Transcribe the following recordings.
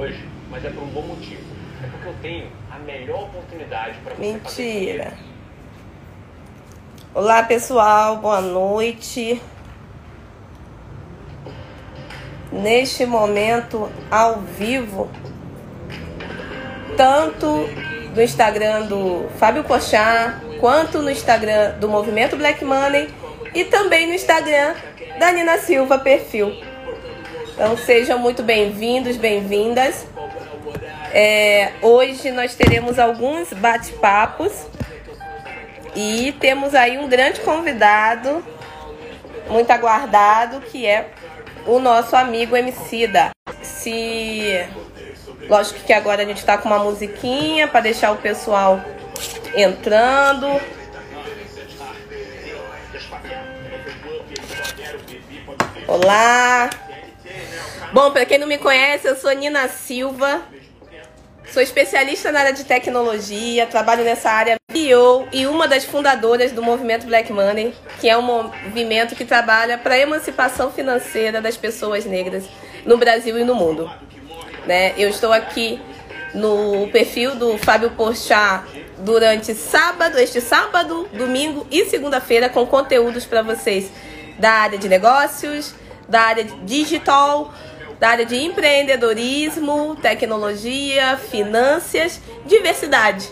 hoje, mas é por um bom motivo. É porque eu tenho a melhor oportunidade para você Mentira. Olá, pessoal. Boa noite. Neste momento ao vivo, tanto do Instagram do Fábio Pochá, quanto no Instagram do Movimento Black Money e também no Instagram da Nina Silva Perfil. Então sejam muito bem-vindos, bem-vindas. É, hoje nós teremos alguns bate-papos e temos aí um grande convidado, muito aguardado, que é o nosso amigo Emicida. Se lógico que agora a gente está com uma musiquinha para deixar o pessoal entrando. Olá. Bom, para quem não me conhece, eu sou Nina Silva. Sou especialista na área de tecnologia, trabalho nessa área CEO e uma das fundadoras do movimento Black Money, que é um movimento que trabalha para a emancipação financeira das pessoas negras no Brasil e no mundo. Né? Eu estou aqui no perfil do Fábio Porchat durante sábado, este sábado, domingo e segunda-feira com conteúdos para vocês da área de negócios, da área digital, da área de empreendedorismo, tecnologia, finanças, diversidade.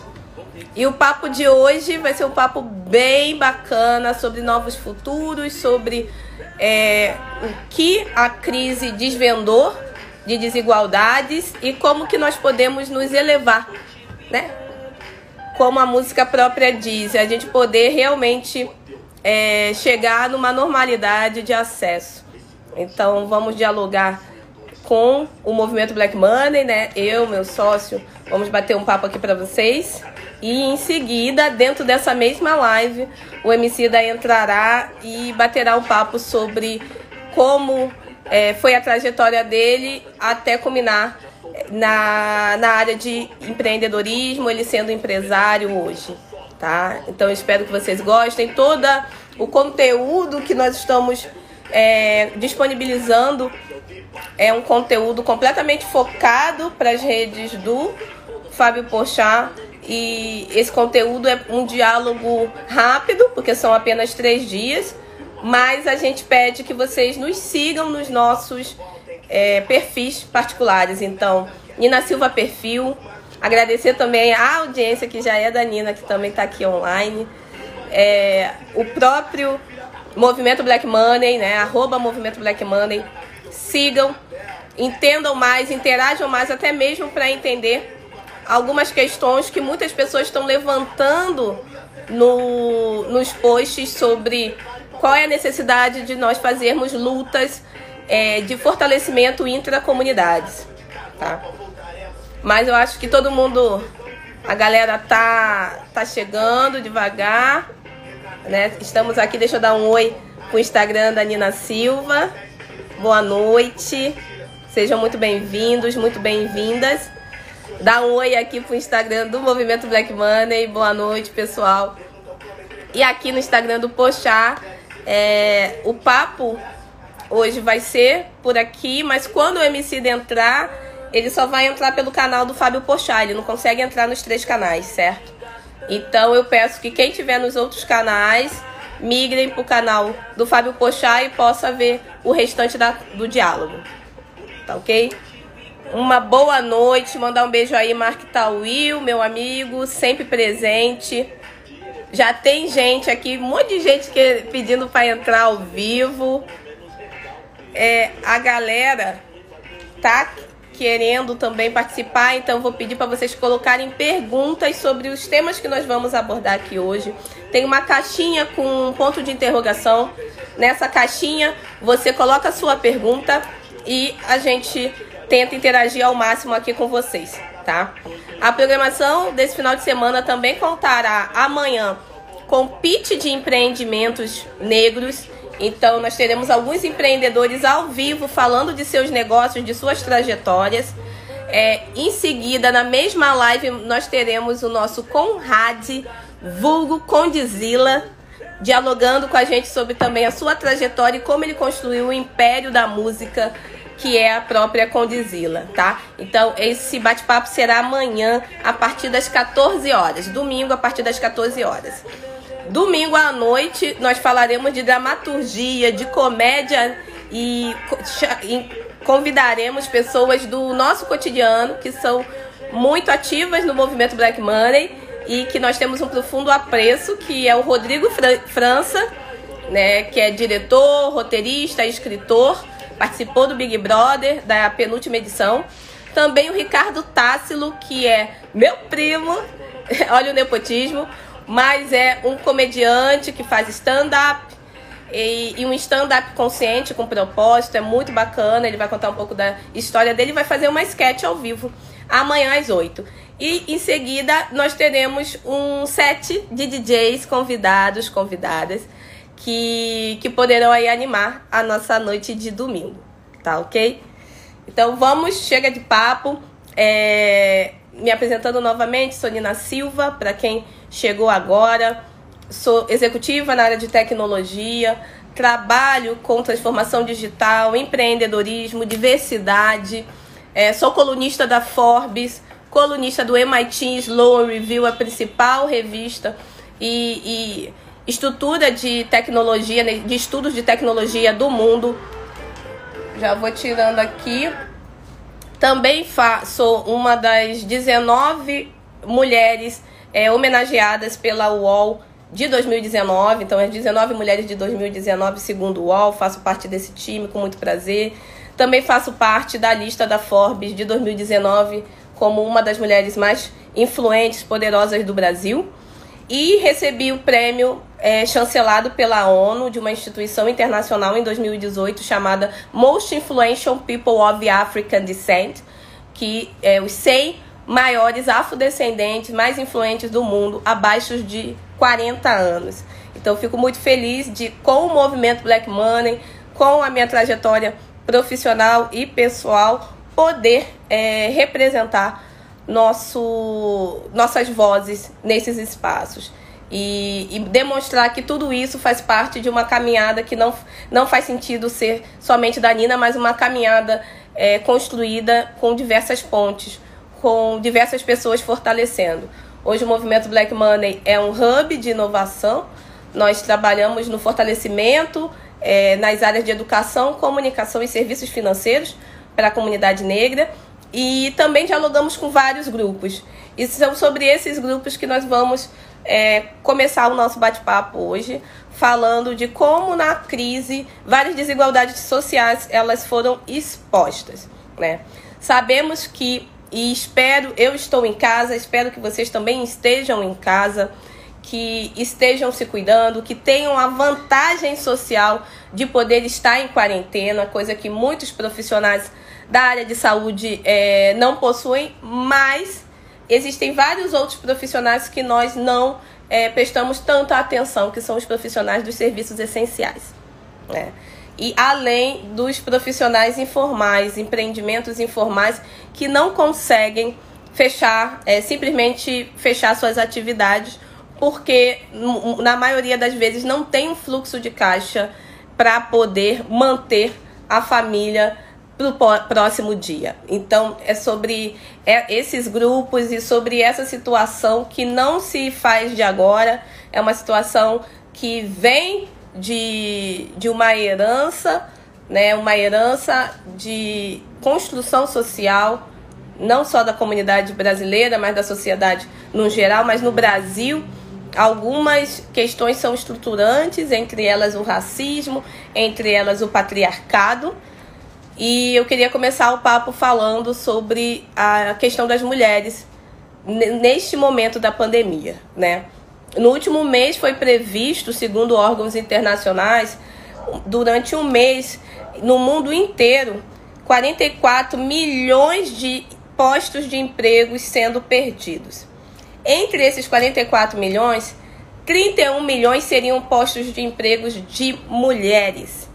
E o papo de hoje vai ser um papo bem bacana sobre novos futuros, sobre é, o que a crise desvendou de desigualdades e como que nós podemos nos elevar, né? Como a música própria diz, a gente poder realmente é, chegar numa normalidade de acesso. Então vamos dialogar com o movimento Black Money, né? Eu, meu sócio, vamos bater um papo aqui para vocês. E em seguida, dentro dessa mesma live, o MC da entrará e baterá um papo sobre como é, foi a trajetória dele até culminar na, na área de empreendedorismo, ele sendo empresário hoje tá? Então espero que vocês gostem. Todo o conteúdo que nós estamos é, disponibilizando é um conteúdo completamente focado para as redes do Fábio Pochá. E esse conteúdo é um diálogo rápido, porque são apenas três dias. Mas a gente pede que vocês nos sigam nos nossos é, perfis particulares. Então, Nina Silva Perfil, Agradecer também a audiência que já é da Nina, que também está aqui online. É, o próprio Movimento Black Money, né? Arroba Movimento Black Money. Sigam, entendam mais, interajam mais, até mesmo para entender algumas questões que muitas pessoas estão levantando no, nos posts sobre qual é a necessidade de nós fazermos lutas é, de fortalecimento intracomunidades. Tá? Mas eu acho que todo mundo, a galera tá, tá chegando devagar. Né? Estamos aqui, deixa eu dar um oi pro Instagram da Nina Silva. Boa noite. Sejam muito bem-vindos, muito bem-vindas. Dá um oi aqui pro Instagram do Movimento Black Money. Boa noite, pessoal. E aqui no Instagram do Pochá, é, o papo hoje vai ser por aqui, mas quando o MC entrar, ele só vai entrar pelo canal do Fábio Pochá, ele não consegue entrar nos três canais, certo? Então eu peço que quem tiver nos outros canais migrem para o canal do Fábio Pochá e possa ver o restante da, do diálogo. Tá ok? Uma boa noite, mandar um beijo aí, Mark Tawil, meu amigo, sempre presente. Já tem gente aqui, um monte de gente que, pedindo para entrar ao vivo. É, a galera tá querendo também participar, então vou pedir para vocês colocarem perguntas sobre os temas que nós vamos abordar aqui hoje. Tem uma caixinha com um ponto de interrogação. Nessa caixinha você coloca a sua pergunta e a gente tenta interagir ao máximo aqui com vocês, tá? A programação desse final de semana também contará amanhã com pitch de empreendimentos negros então, nós teremos alguns empreendedores ao vivo falando de seus negócios, de suas trajetórias. É, em seguida, na mesma live, nós teremos o nosso Conrad, vulgo Condizila, dialogando com a gente sobre também a sua trajetória e como ele construiu o império da música que é a própria Condizila, tá? Então, esse bate-papo será amanhã a partir das 14 horas, domingo a partir das 14 horas. Domingo à noite, nós falaremos de dramaturgia, de comédia e convidaremos pessoas do nosso cotidiano que são muito ativas no movimento Black Money e que nós temos um profundo apreço, que é o Rodrigo França, né, que é diretor, roteirista, escritor, participou do Big Brother, da penúltima edição. Também o Ricardo Tássilo, que é meu primo, olha o nepotismo, mas é um comediante que faz stand-up e, e, um stand-up consciente com propósito, é muito bacana. Ele vai contar um pouco da história dele e vai fazer uma sketch ao vivo amanhã às 8. E em seguida nós teremos um set de DJs convidados, convidadas, que, que poderão aí animar a nossa noite de domingo, tá ok? Então vamos, chega de papo. É, me apresentando novamente, Sonina Silva, para quem chegou agora. Sou executiva na área de tecnologia, trabalho com transformação digital, empreendedorismo, diversidade. É, sou colunista da Forbes, colunista do MIT Sloan Review, a principal revista e, e estrutura de tecnologia, né, de estudos de tecnologia do mundo. Já vou tirando aqui. Também sou uma das 19 mulheres é, homenageadas pela UOL de 2019. Então, as 19 mulheres de 2019, segundo o UOL. Faço parte desse time com muito prazer. Também faço parte da lista da Forbes de 2019 como uma das mulheres mais influentes, poderosas do Brasil. E recebi o prêmio é, chancelado pela ONU de uma instituição internacional em 2018 chamada Most Influential People of African Descent, que é os 100 maiores afrodescendentes mais influentes do mundo abaixo de 40 anos. Então fico muito feliz de com o movimento Black Money, com a minha trajetória profissional e pessoal, poder é, representar nosso, nossas vozes nesses espaços. E, e, demonstrar que tudo isso faz parte de uma caminhada que não, não faz sentido ser somente da Nina, mas uma caminhada é, construída com diversas pontes, com diversas pessoas fortalecendo. Hoje o movimento Black Money é um hub de inovação. Nós trabalhamos no fortalecimento é, nas áreas de educação, comunicação e serviços financeiros para a comunidade negra e também dialogamos com vários grupos. E são sobre esses grupos que nós vamos é, começar o nosso bate-papo hoje, falando de como na crise várias desigualdades sociais elas foram expostas. Né? Sabemos que, e espero, eu estou em casa, espero que vocês também estejam em casa, que estejam se cuidando, que tenham a vantagem social de poder estar em quarentena, coisa que muitos profissionais da área de saúde é, não possuem, mas existem vários outros profissionais que nós não é, prestamos tanta atenção, que são os profissionais dos serviços essenciais. Né? E além dos profissionais informais, empreendimentos informais que não conseguem fechar, é, simplesmente fechar suas atividades, porque na maioria das vezes não tem um fluxo de caixa para poder manter a família para o próximo dia. Então, é sobre é, esses grupos e sobre essa situação que não se faz de agora, é uma situação que vem de, de uma herança, né, uma herança de construção social, não só da comunidade brasileira, mas da sociedade no geral, mas no Brasil. Algumas questões são estruturantes, entre elas o racismo, entre elas o patriarcado, e eu queria começar o papo falando sobre a questão das mulheres neste momento da pandemia, né? No último mês foi previsto, segundo órgãos internacionais, durante um mês, no mundo inteiro, 44 milhões de postos de empregos sendo perdidos. Entre esses 44 milhões, 31 milhões seriam postos de empregos de mulheres.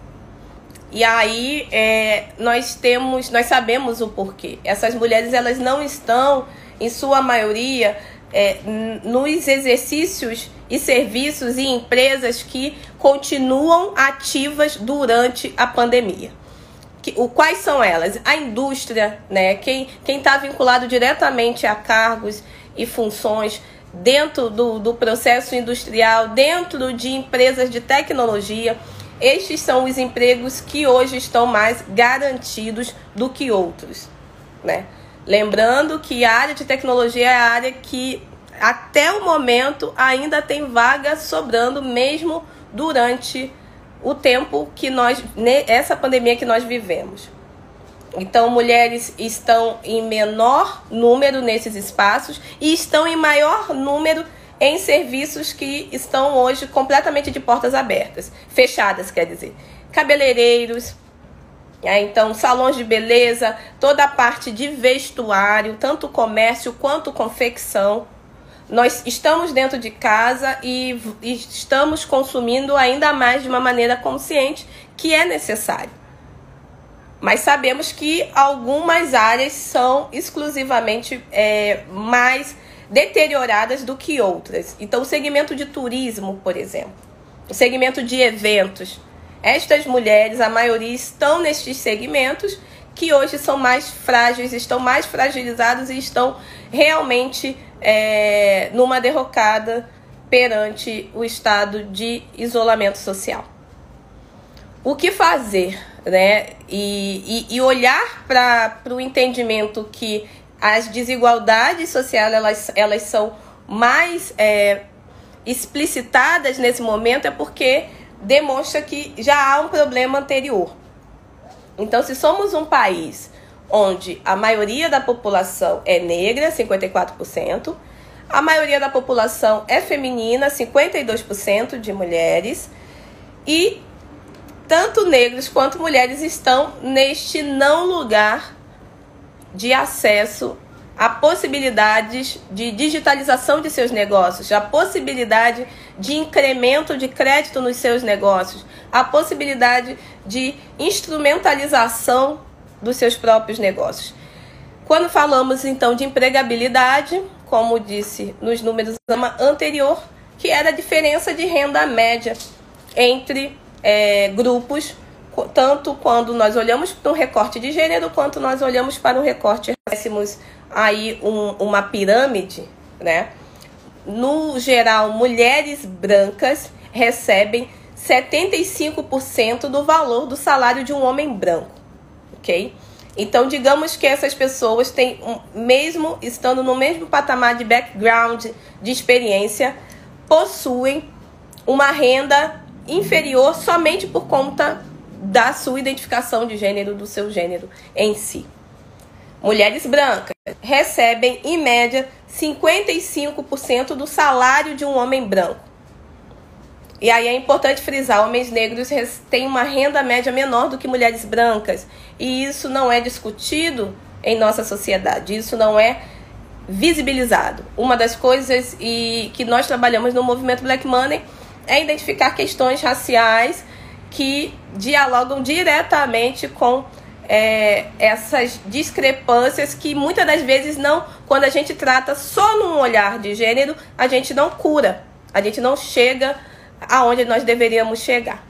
E aí é, nós temos, nós sabemos o porquê. Essas mulheres elas não estão, em sua maioria, é, nos exercícios e serviços e empresas que continuam ativas durante a pandemia. que, o, quais são elas? A indústria, né? Quem está vinculado diretamente a cargos e funções dentro do, do processo industrial, dentro de empresas de tecnologia. Estes são os empregos que hoje estão mais garantidos do que outros, né? Lembrando que a área de tecnologia é a área que até o momento ainda tem vaga sobrando mesmo durante o tempo que nós essa pandemia que nós vivemos. Então, mulheres estão em menor número nesses espaços e estão em maior número em serviços que estão hoje completamente de portas abertas, fechadas, quer dizer, cabeleireiros, é, então salões de beleza, toda a parte de vestuário, tanto comércio quanto confecção. Nós estamos dentro de casa e, e estamos consumindo ainda mais de uma maneira consciente que é necessário. Mas sabemos que algumas áreas são exclusivamente é, mais deterioradas do que outras. Então, o segmento de turismo, por exemplo, o segmento de eventos, estas mulheres, a maioria, estão nestes segmentos que hoje são mais frágeis, estão mais fragilizados e estão realmente é, numa derrocada perante o estado de isolamento social. O que fazer? Né? E, e, e olhar para o entendimento que as desigualdades sociais elas, elas são mais é, explicitadas nesse momento é porque demonstra que já há um problema anterior. Então, se somos um país onde a maioria da população é negra, 54%, a maioria da população é feminina, 52% de mulheres, e tanto negros quanto mulheres estão neste não lugar de acesso a possibilidades de digitalização de seus negócios, a possibilidade de incremento de crédito nos seus negócios, a possibilidade de instrumentalização dos seus próprios negócios. Quando falamos então de empregabilidade, como disse nos números anterior, que era a diferença de renda média entre é, grupos tanto quando nós olhamos para um recorte de gênero, quanto nós olhamos para um recorte, tivéssemos aí um, uma pirâmide, né? No geral, mulheres brancas recebem 75% do valor do salário de um homem branco, ok? Então, digamos que essas pessoas têm, mesmo estando no mesmo patamar de background, de experiência, possuem uma renda inferior somente por conta da sua identificação de gênero, do seu gênero em si. Mulheres brancas recebem, em média, 55% do salário de um homem branco. E aí é importante frisar: homens negros têm uma renda média menor do que mulheres brancas. E isso não é discutido em nossa sociedade, isso não é visibilizado. Uma das coisas e que nós trabalhamos no movimento Black Money é identificar questões raciais que dialogam diretamente com é, essas discrepâncias que muitas das vezes não, quando a gente trata só num olhar de gênero, a gente não cura, a gente não chega aonde nós deveríamos chegar.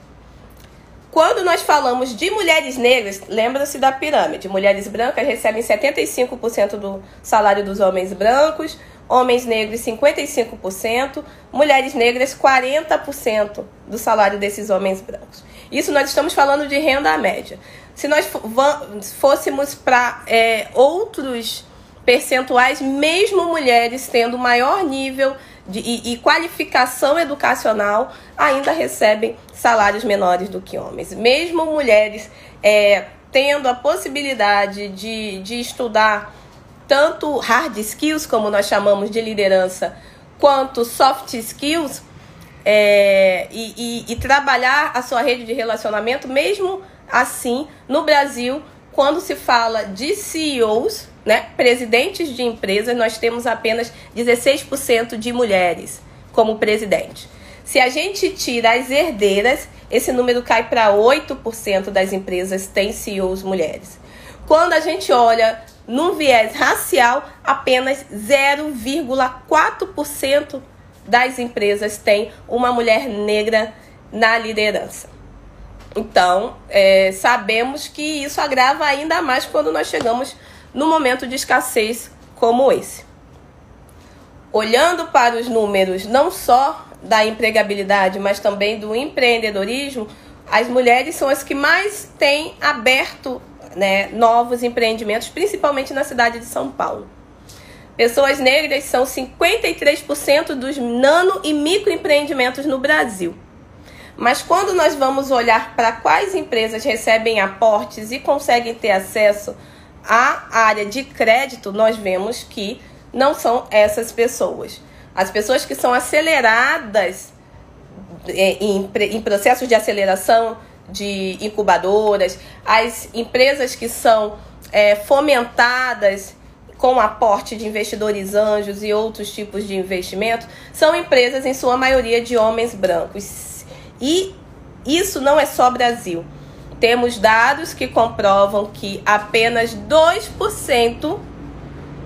Quando nós falamos de mulheres negras, lembra-se da pirâmide. Mulheres brancas recebem 75% do salário dos homens brancos, homens negros 55%, mulheres negras 40% do salário desses homens brancos. Isso nós estamos falando de renda média. Se nós fôssemos para é, outros percentuais, mesmo mulheres tendo maior nível de, e, e, qualificação educacional, ainda recebem salários menores do que homens. Mesmo mulheres é, tendo a possibilidade de, de estudar tanto hard skills, como nós chamamos de liderança, quanto soft skills, é, e, e, e trabalhar a sua rede de relacionamento, mesmo assim, no Brasil, quando se fala de CEOs, né, presidentes de empresas, nós temos apenas 16% de mulheres como presidente. Se a gente tira as herdeiras, esse número cai para 8% das empresas têm CEOs mulheres. Quando a gente olha num viés racial, apenas 0,4% das empresas têm uma mulher negra na liderança. Então, é, sabemos que isso agrava ainda mais quando nós chegamos no momento de escassez como esse. Olhando para os números não só da empregabilidade, mas também do empreendedorismo, as mulheres são as que mais têm aberto né, novos empreendimentos, principalmente na cidade de São Paulo. Pessoas negras são 53% dos nano e microempreendimentos no Brasil. Mas quando nós vamos olhar para quais empresas recebem aportes e conseguem ter acesso à área de crédito, nós vemos que não são essas pessoas. As pessoas que são aceleradas é, em, em processos de aceleração de incubadoras, as empresas que são é, fomentadas com aporte de investidores anjos e outros tipos de investimento, são empresas, em sua maioria, de homens brancos. E isso não é só Brasil. Temos dados que comprovam que apenas 2%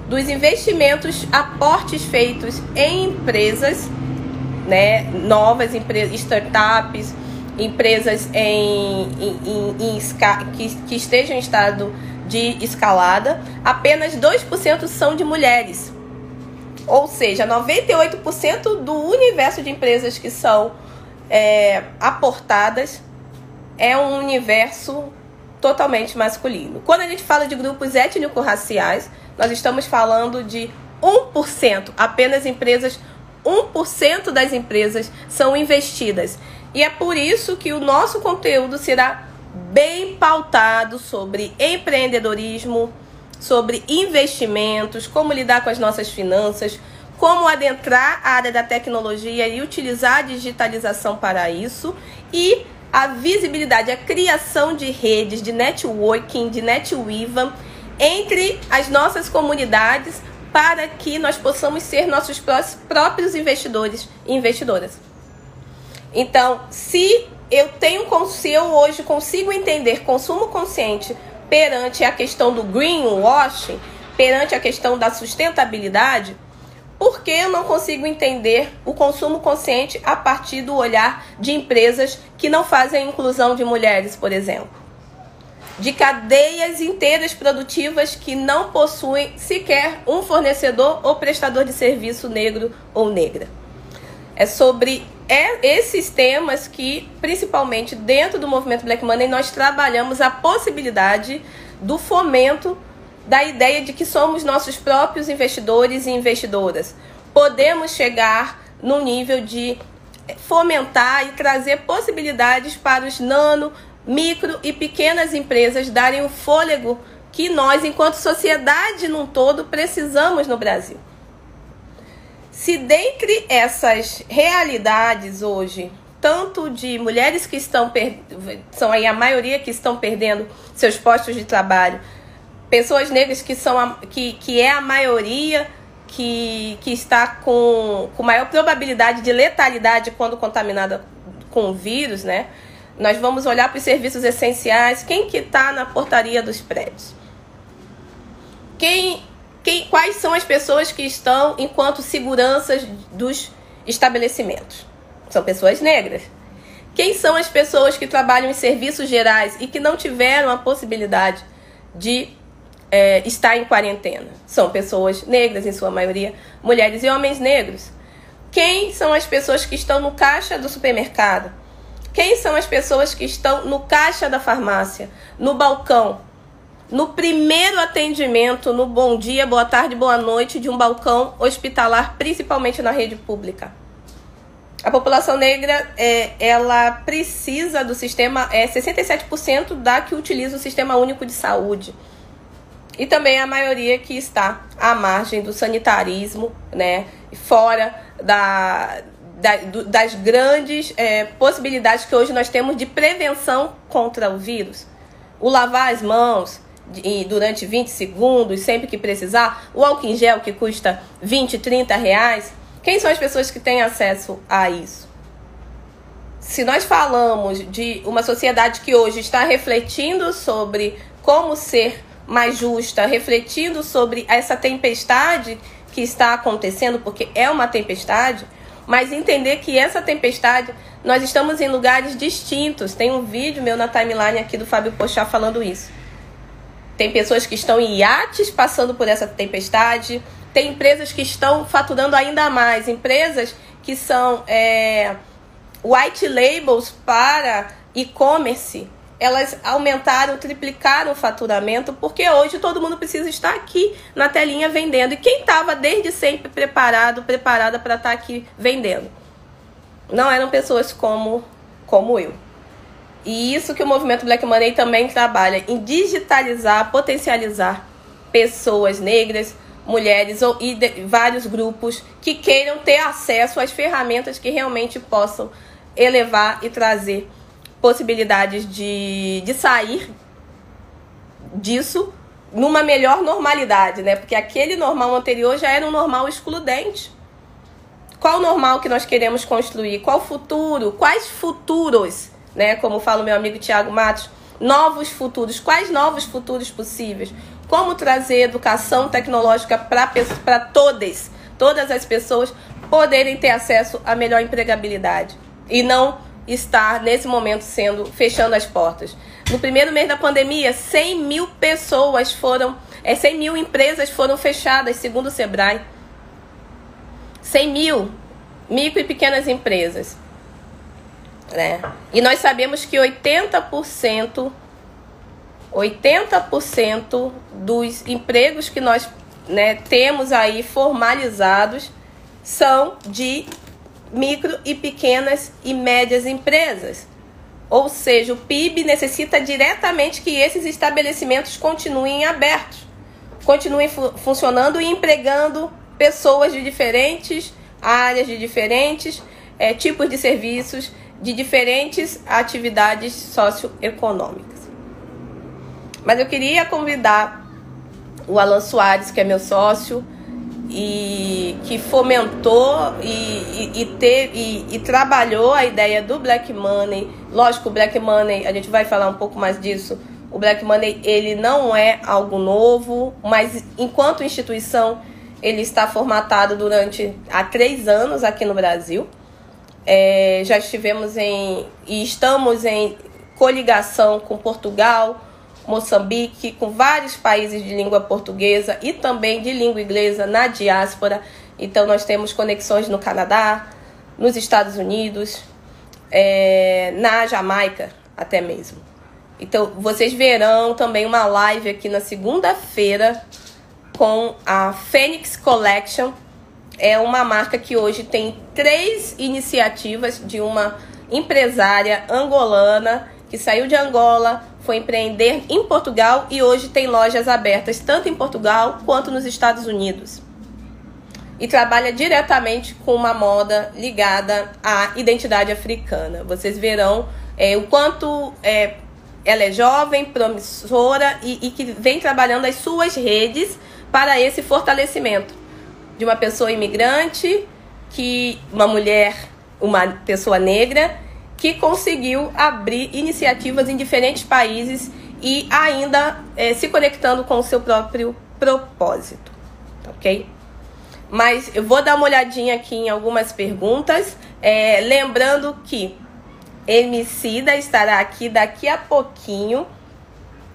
dos investimentos, aportes feitos em empresas, né, novas empresas, startups, empresas em, em, em, em que, que estejam em estado de escalada, apenas 2% são de mulheres. Ou seja, 98% do universo de empresas que são é, aportadas é um universo totalmente masculino. Quando a gente fala de grupos étnico-raciais, nós estamos falando de 1%, apenas empresas, 1% das empresas são investidas. E é por isso que o nosso conteúdo será bem pautado sobre empreendedorismo, sobre investimentos, como lidar com as nossas finanças, como adentrar a área da tecnologia e utilizar a digitalização para isso e a visibilidade, a criação de redes de networking, de netweaver entre as nossas comunidades para que nós possamos ser nossos próprios investidores e investidoras. Então, se eu tenho, se eu hoje consigo entender consumo consciente perante a questão do greenwashing, perante a questão da sustentabilidade, por que eu não consigo entender o consumo consciente a partir do olhar de empresas que não fazem a inclusão de mulheres, por exemplo? De cadeias inteiras produtivas que não possuem sequer um fornecedor ou prestador de serviço negro ou negra. É sobre é esses temas que, principalmente dentro do movimento Black Money, nós trabalhamos a possibilidade do fomento da ideia de que somos nossos próprios investidores e investidoras. Podemos chegar no nível de fomentar e trazer possibilidades para os nano, micro e pequenas empresas darem o fôlego que nós, enquanto sociedade num todo, precisamos no Brasil. Se dentre essas realidades hoje, tanto de mulheres que estão são aí a maioria que estão perdendo seus postos de trabalho, pessoas negras que são a, que, que é a maioria que, que está com, com maior probabilidade de letalidade quando contaminada com o vírus, né? Nós vamos olhar para os serviços essenciais, quem que está na portaria dos prédios? Quem quem, quais são as pessoas que estão enquanto seguranças dos estabelecimentos? São pessoas negras. Quem são as pessoas que trabalham em serviços gerais e que não tiveram a possibilidade de é, estar em quarentena? São pessoas negras, em sua maioria, mulheres e homens negros. Quem são as pessoas que estão no caixa do supermercado? Quem são as pessoas que estão no caixa da farmácia, no balcão, no primeiro atendimento, no bom dia, boa tarde, boa noite de um balcão hospitalar, principalmente na rede pública. A população negra, é, ela precisa do sistema, é 67% da que utiliza o Sistema Único de Saúde. E também a maioria que está à margem do sanitarismo, né, fora da, da, do, das grandes é, possibilidades que hoje nós temos de prevenção contra o vírus. O lavar as mãos, e durante 20 segundos, sempre que precisar, o álcool em gel que custa 20, 30 reais. Quem são as pessoas que têm acesso a isso? Se nós falamos de uma sociedade que hoje está refletindo sobre como ser mais justa, refletindo sobre essa tempestade que está acontecendo, porque é uma tempestade, mas entender que essa tempestade, nós estamos em lugares distintos. Tem um vídeo meu na timeline aqui do Fábio Pochá falando isso. Tem pessoas que estão em iates passando por essa tempestade, tem empresas que estão faturando ainda mais, empresas que são é, white labels para e-commerce elas aumentaram, triplicaram o faturamento, porque hoje todo mundo precisa estar aqui na telinha vendendo. E quem estava desde sempre preparado, preparada para estar aqui vendendo? Não eram pessoas como, como eu. E isso que o movimento Black Money também trabalha em digitalizar, potencializar pessoas negras, mulheres ou, e de, vários grupos que queiram ter acesso às ferramentas que realmente possam elevar e trazer possibilidades de, de sair disso numa melhor normalidade, né? Porque aquele normal anterior já era um normal excludente. Qual normal que nós queremos construir? Qual futuro? Quais futuros, né? Como fala o meu amigo Tiago Matos, novos futuros. Quais novos futuros possíveis? Como trazer educação tecnológica para todas, todas as pessoas poderem ter acesso à melhor empregabilidade e não estar nesse momento sendo fechando as portas. No primeiro mês da pandemia, 100 mil pessoas foram, é, 100 mil empresas foram fechadas, segundo o Sebrae. 100 mil micro e pequenas empresas. Né? E nós sabemos que 80%, 80% dos empregos que nós né, temos aí formalizados são de micro e pequenas e médias empresas. Ou seja, o PIB necessita diretamente que esses estabelecimentos continuem abertos, continuem fu funcionando e empregando pessoas de diferentes áreas, de diferentes é, tipos de serviços, de diferentes atividades socioeconômicas. Mas eu queria convidar o Alan Soares, que é meu sócio, e que fomentou e, e, e, e, e, trabalhou a ideia do Black Money. Lógico, o Black Money, a gente vai falar um pouco mais disso. O Black Money ele não é algo novo, mas enquanto instituição ele está formatado durante há três anos aqui no Brasil. É, já estivemos em e estamos em coligação com Portugal, Moçambique, com vários países de língua portuguesa e também de língua inglesa na diáspora. Então, nós temos conexões no Canadá, nos Estados Unidos, é, na Jamaica até mesmo. Então, vocês verão também uma live aqui na segunda-feira com a Phoenix Collection. É uma marca que hoje tem três iniciativas de uma empresária angolana que saiu de Angola, foi empreender em Portugal e hoje tem lojas abertas tanto em Portugal quanto nos Estados Unidos. E trabalha diretamente com uma moda ligada à identidade africana. Vocês verão é, o quanto é, ela é jovem, promissora e, e que vem trabalhando as suas redes para esse fortalecimento de uma pessoa imigrante, que uma mulher, uma pessoa negra que conseguiu abrir iniciativas em diferentes países e ainda é, se conectando com o seu próprio propósito, ok? Mas eu vou dar uma olhadinha aqui em algumas perguntas, é, lembrando que Emicida estará aqui daqui a pouquinho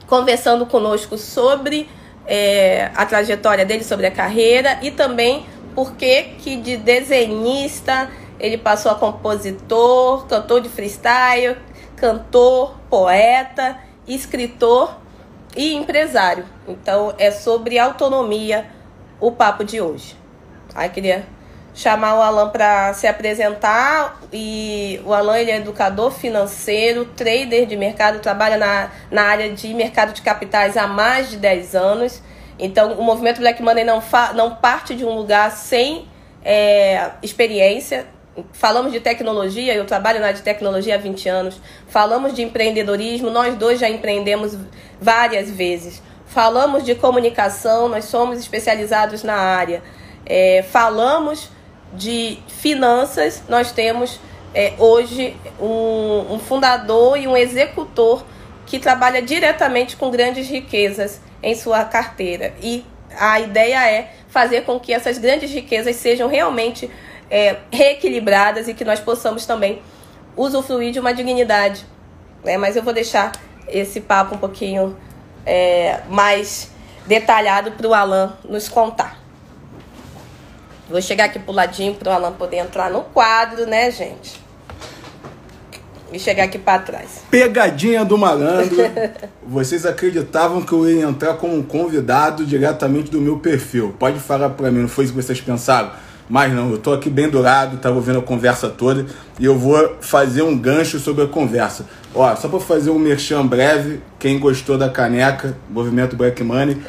conversando conosco sobre é, a trajetória dele, sobre a carreira e também por que de desenhista ele passou a compositor, cantor de freestyle, cantor, poeta, escritor e empresário. Então é sobre autonomia o papo de hoje. Aí queria chamar o Alan para se apresentar e o Alan ele é educador financeiro, trader de mercado, trabalha na, na área de mercado de capitais há mais de 10 anos. Então o movimento Black Money não, fa, não parte de um lugar sem é, experiência, falamos de tecnologia, eu trabalho na área de tecnologia há 20 anos. Falamos de empreendedorismo, nós dois já empreendemos várias vezes. Falamos de comunicação, nós somos especializados na área. É, falamos de finanças, nós temos é, hoje um, um fundador e um executor que trabalha diretamente com grandes riquezas em sua carteira. E a ideia é fazer com que essas grandes riquezas sejam realmente é, reequilibradas e que nós possamos também usufruir de uma dignidade. Né? Mas eu vou deixar esse papo um pouquinho é, mais detalhado para o Alan nos contar. Vou chegar aqui pro ladinho para o Alan poder entrar no quadro, né, gente? E chegar aqui para trás. Pegadinha do malandro. Vocês acreditavam que eu ia entrar como um convidado diretamente do meu perfil. Pode falar para mim, não foi isso que vocês pensaram? Mas não, eu tô aqui bem dourado, tava ouvindo a conversa toda e eu vou fazer um gancho sobre a conversa. Ó, só para fazer um merchan breve, quem gostou da caneca, Movimento Black Money,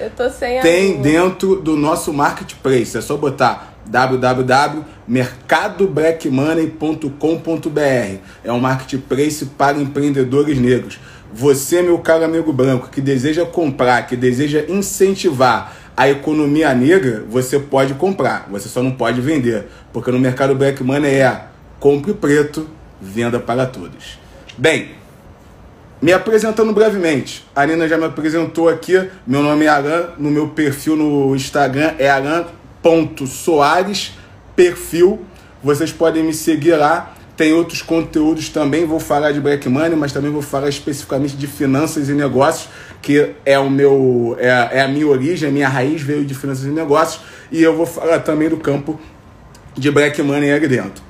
tem dentro do nosso marketplace. É só botar www.mercadoblackmoney.com.br. É um marketplace para empreendedores negros. Você, meu caro amigo branco, que deseja comprar, que deseja incentivar a economia negra, você pode comprar, você só não pode vender, porque no mercado Black Money é compre preto, venda para todos. Bem, me apresentando brevemente, a Nina já me apresentou aqui, meu nome é Aran, no meu perfil no Instagram é aran.soares, perfil, vocês podem me seguir lá, tem outros conteúdos também, vou falar de Black Money, mas também vou falar especificamente de finanças e negócios, que é o meu é, é a minha origem, a minha raiz veio de finanças e negócios, e eu vou falar também do campo de Black Money aqui dentro.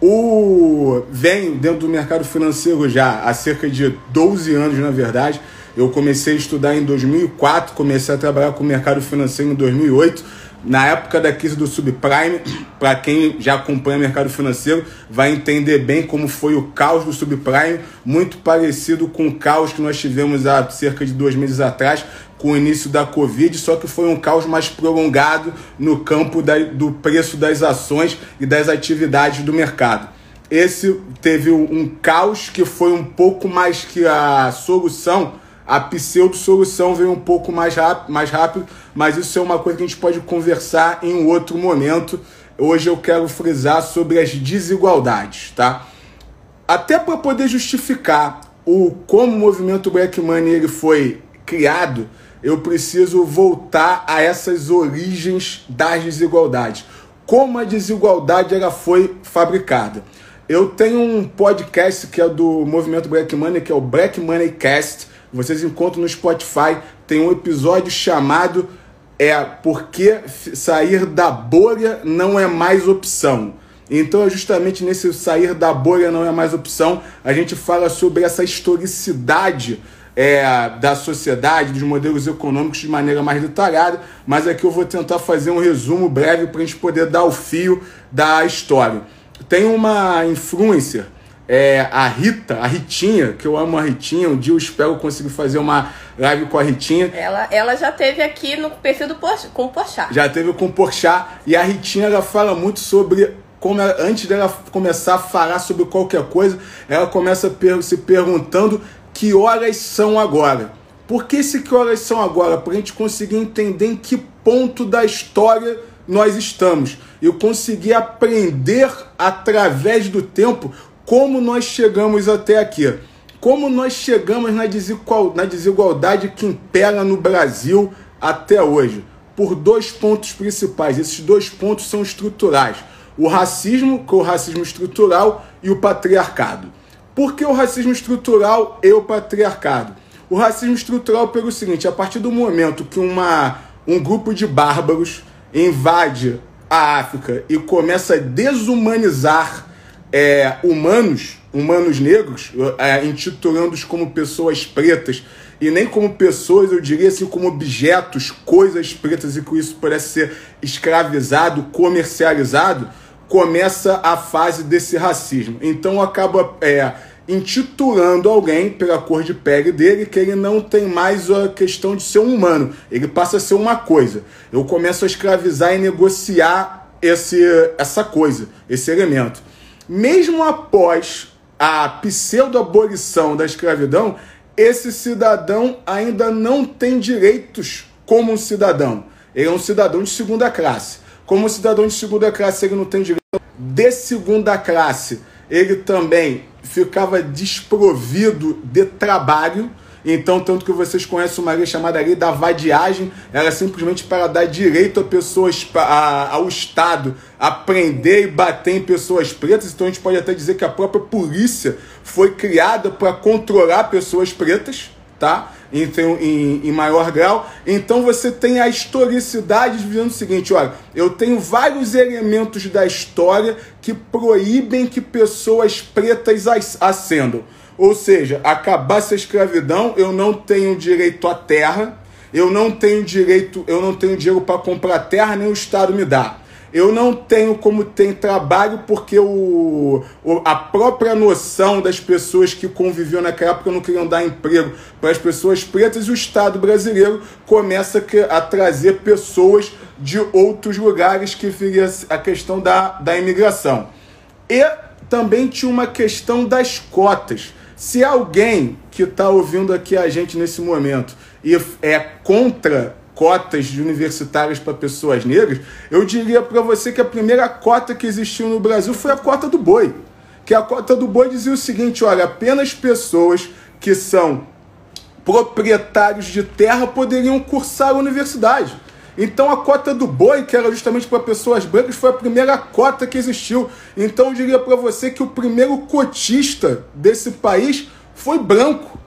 O venho dentro do mercado financeiro já há cerca de 12 anos, na verdade. Eu comecei a estudar em 2004, comecei a trabalhar com o mercado financeiro em 2008 na época da crise do subprime, para quem já acompanha o mercado financeiro, vai entender bem como foi o caos do subprime, muito parecido com o caos que nós tivemos há cerca de dois meses atrás, com o início da Covid, só que foi um caos mais prolongado no campo da, do preço das ações e das atividades do mercado. Esse teve um caos que foi um pouco mais que a solução a pseudo-solução veio um pouco mais rápido, mais rápido, mas isso é uma coisa que a gente pode conversar em um outro momento. Hoje eu quero frisar sobre as desigualdades, tá? Até para poder justificar o como o movimento Black Money ele foi criado, eu preciso voltar a essas origens das desigualdades. Como a desigualdade ela foi fabricada. Eu tenho um podcast que é do movimento Black Money, que é o Black Money Cast vocês encontram no Spotify, tem um episódio chamado é porque sair da bolha não é mais opção. Então é justamente nesse sair da bolha não é mais opção, a gente fala sobre essa historicidade é, da sociedade, dos modelos econômicos de maneira mais detalhada, mas aqui eu vou tentar fazer um resumo breve para a gente poder dar o fio da história. Tem uma influencer é, a Rita, a Ritinha, que eu amo a Ritinha, um dia eu espero conseguir fazer uma live com a Ritinha. Ela, ela já teve aqui no perfil do Por, com o Porchat. Já teve com o Porchat, e a Ritinha ela fala muito sobre como ela, antes dela começar a falar sobre qualquer coisa, ela começa per se perguntando que horas são agora. Por que esse que horas são agora? Para a gente conseguir entender em que ponto da história nós estamos. Eu conseguir aprender através do tempo como nós chegamos até aqui. Como nós chegamos na, desigualdade que impera no Brasil até hoje. Por dois pontos principais. Esses dois pontos são estruturais: o racismo, que é o racismo estrutural, e o patriarcado. Por que o racismo estrutural e o patriarcado? O racismo estrutural pelo seguinte: a partir do momento que uma, um grupo de bárbaros invade a África e começa a desumanizar é, humanos, humanos negros, é, intitulando-os como pessoas pretas, e nem como pessoas, eu diria assim, como objetos, coisas pretas, e com isso parece ser escravizado, comercializado, começa a fase desse racismo. Então acaba é, intitulando alguém pela cor de pele dele que ele não tem mais a questão de ser um humano, ele passa a ser uma coisa. Eu começo a escravizar e negociar esse, essa coisa, esse elemento mesmo após a pseudo-abolição da escravidão, esse cidadão ainda não tem direitos como um cidadão. Ele é um cidadão de segunda classe. Como cidadão de segunda classe, ele não tem direito de segunda classe. Ele também ficava desprovido de trabalho. Então, tanto que vocês conhecem uma lei chamada lei da vadiagem, ela é simplesmente para dar direito a pessoas, a, ao Estado, a prender e bater em pessoas pretas. Então, a gente pode até dizer que a própria polícia foi criada para controlar pessoas pretas, tá? Então, em, em, maior grau. Então você tem a historicidade dizendo o seguinte: olha, eu tenho vários elementos da história que proíbem que pessoas pretas ascendam. Ou seja, acabasse a escravidão, eu não tenho direito à terra, eu não tenho direito, eu não tenho dinheiro para comprar terra, nem o Estado me dá. Eu não tenho como ter trabalho porque o, o, a própria noção das pessoas que conviviam naquela época não queriam dar emprego para as pessoas pretas e o Estado brasileiro começa a trazer pessoas de outros lugares que viria a questão da, da imigração. E também tinha uma questão das cotas. Se alguém que está ouvindo aqui a gente nesse momento e é contra cotas de universitárias para pessoas negras, eu diria para você que a primeira cota que existiu no Brasil foi a cota do boi. Que a cota do boi dizia o seguinte: olha, apenas pessoas que são proprietários de terra poderiam cursar a universidade. Então a cota do boi, que era justamente para pessoas brancas, foi a primeira cota que existiu. Então eu diria para você que o primeiro cotista desse país foi branco.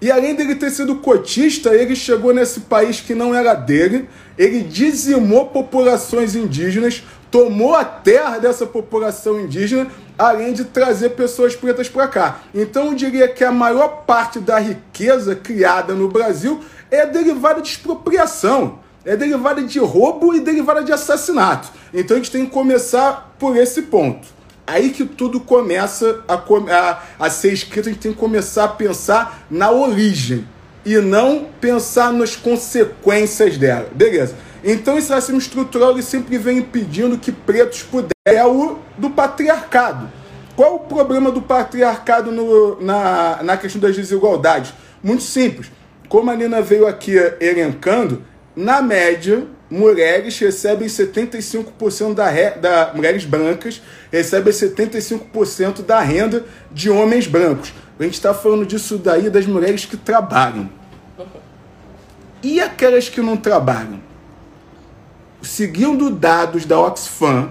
E além dele ter sido cotista, ele chegou nesse país que não era dele, ele dizimou populações indígenas, tomou a terra dessa população indígena, além de trazer pessoas pretas para cá. Então eu diria que a maior parte da riqueza criada no Brasil é derivada de expropriação, é derivada de roubo e derivada de assassinato. Então a gente tem que começar por esse ponto aí que tudo começa a, a, a ser escrito, a gente tem que começar a pensar na origem e não pensar nas consequências dela. Beleza. Então esse racismo estrutural ele sempre vem impedindo que pretos pudessem. É o do patriarcado. Qual o problema do patriarcado no, na, na questão das desigualdades? Muito simples. Como a Nina veio aqui elencando, na média, mulheres recebem 75% da, re... da mulheres brancas recebem 75% da renda de homens brancos. A gente está falando disso daí das mulheres que trabalham. E aquelas que não trabalham? Seguindo dados da Oxfam,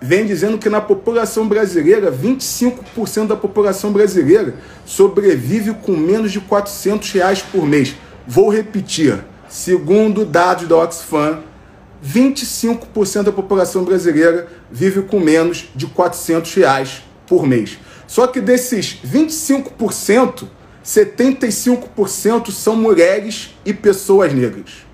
vem dizendo que na população brasileira, 25% da população brasileira sobrevive com menos de 400 reais por mês. Vou repetir, Segundo dados da Oxfam, 25% da população brasileira vive com menos de 400 reais por mês. Só que desses 25%, 75% são mulheres e pessoas negras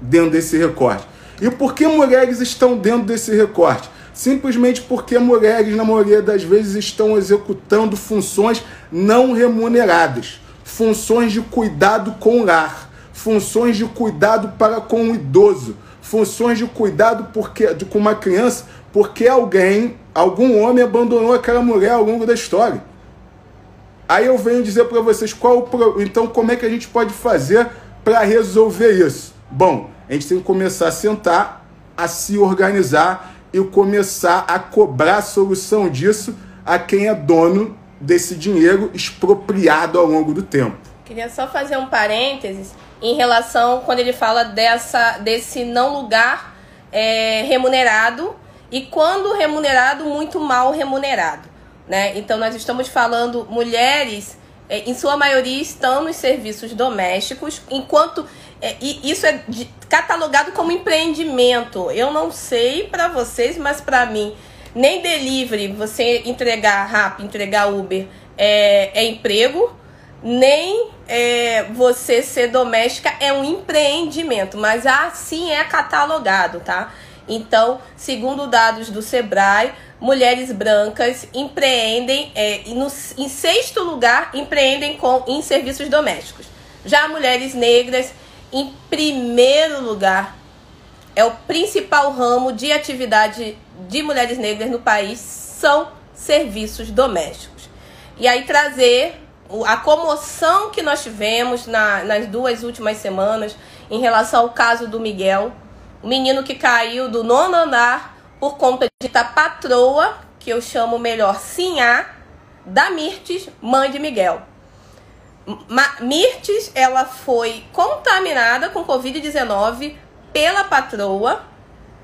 dentro desse recorte. E por que mulheres estão dentro desse recorte? Simplesmente porque mulheres, na maioria das vezes, estão executando funções não remuneradas, funções de cuidado com o lar funções de cuidado para com o idoso, funções de cuidado porque, de, com uma criança, porque alguém, algum homem abandonou aquela mulher ao longo da história. Aí eu venho dizer para vocês qual o então como é que a gente pode fazer para resolver isso? Bom, a gente tem que começar a sentar, a se organizar e começar a cobrar a solução disso a quem é dono desse dinheiro expropriado ao longo do tempo. Queria só fazer um parênteses em relação quando ele fala dessa desse não lugar é, remunerado e quando remunerado muito mal remunerado, né? Então nós estamos falando mulheres é, em sua maioria estão nos serviços domésticos, enquanto é, e isso é de, catalogado como empreendimento. Eu não sei para vocês, mas para mim nem delivery, você entregar rap, entregar Uber é, é emprego, nem é, você ser doméstica é um empreendimento, mas assim é catalogado, tá? Então, segundo dados do Sebrae, mulheres brancas empreendem, é, no, em sexto lugar, empreendem com, em serviços domésticos. Já mulheres negras, em primeiro lugar, é o principal ramo de atividade de mulheres negras no país, são serviços domésticos. E aí trazer a comoção que nós tivemos na, nas duas últimas semanas em relação ao caso do Miguel, o menino que caiu do nono andar por conta de da patroa, que eu chamo melhor Sinhá, da Mirtes, mãe de Miguel. Ma Mirtes, ela foi contaminada com Covid-19 pela patroa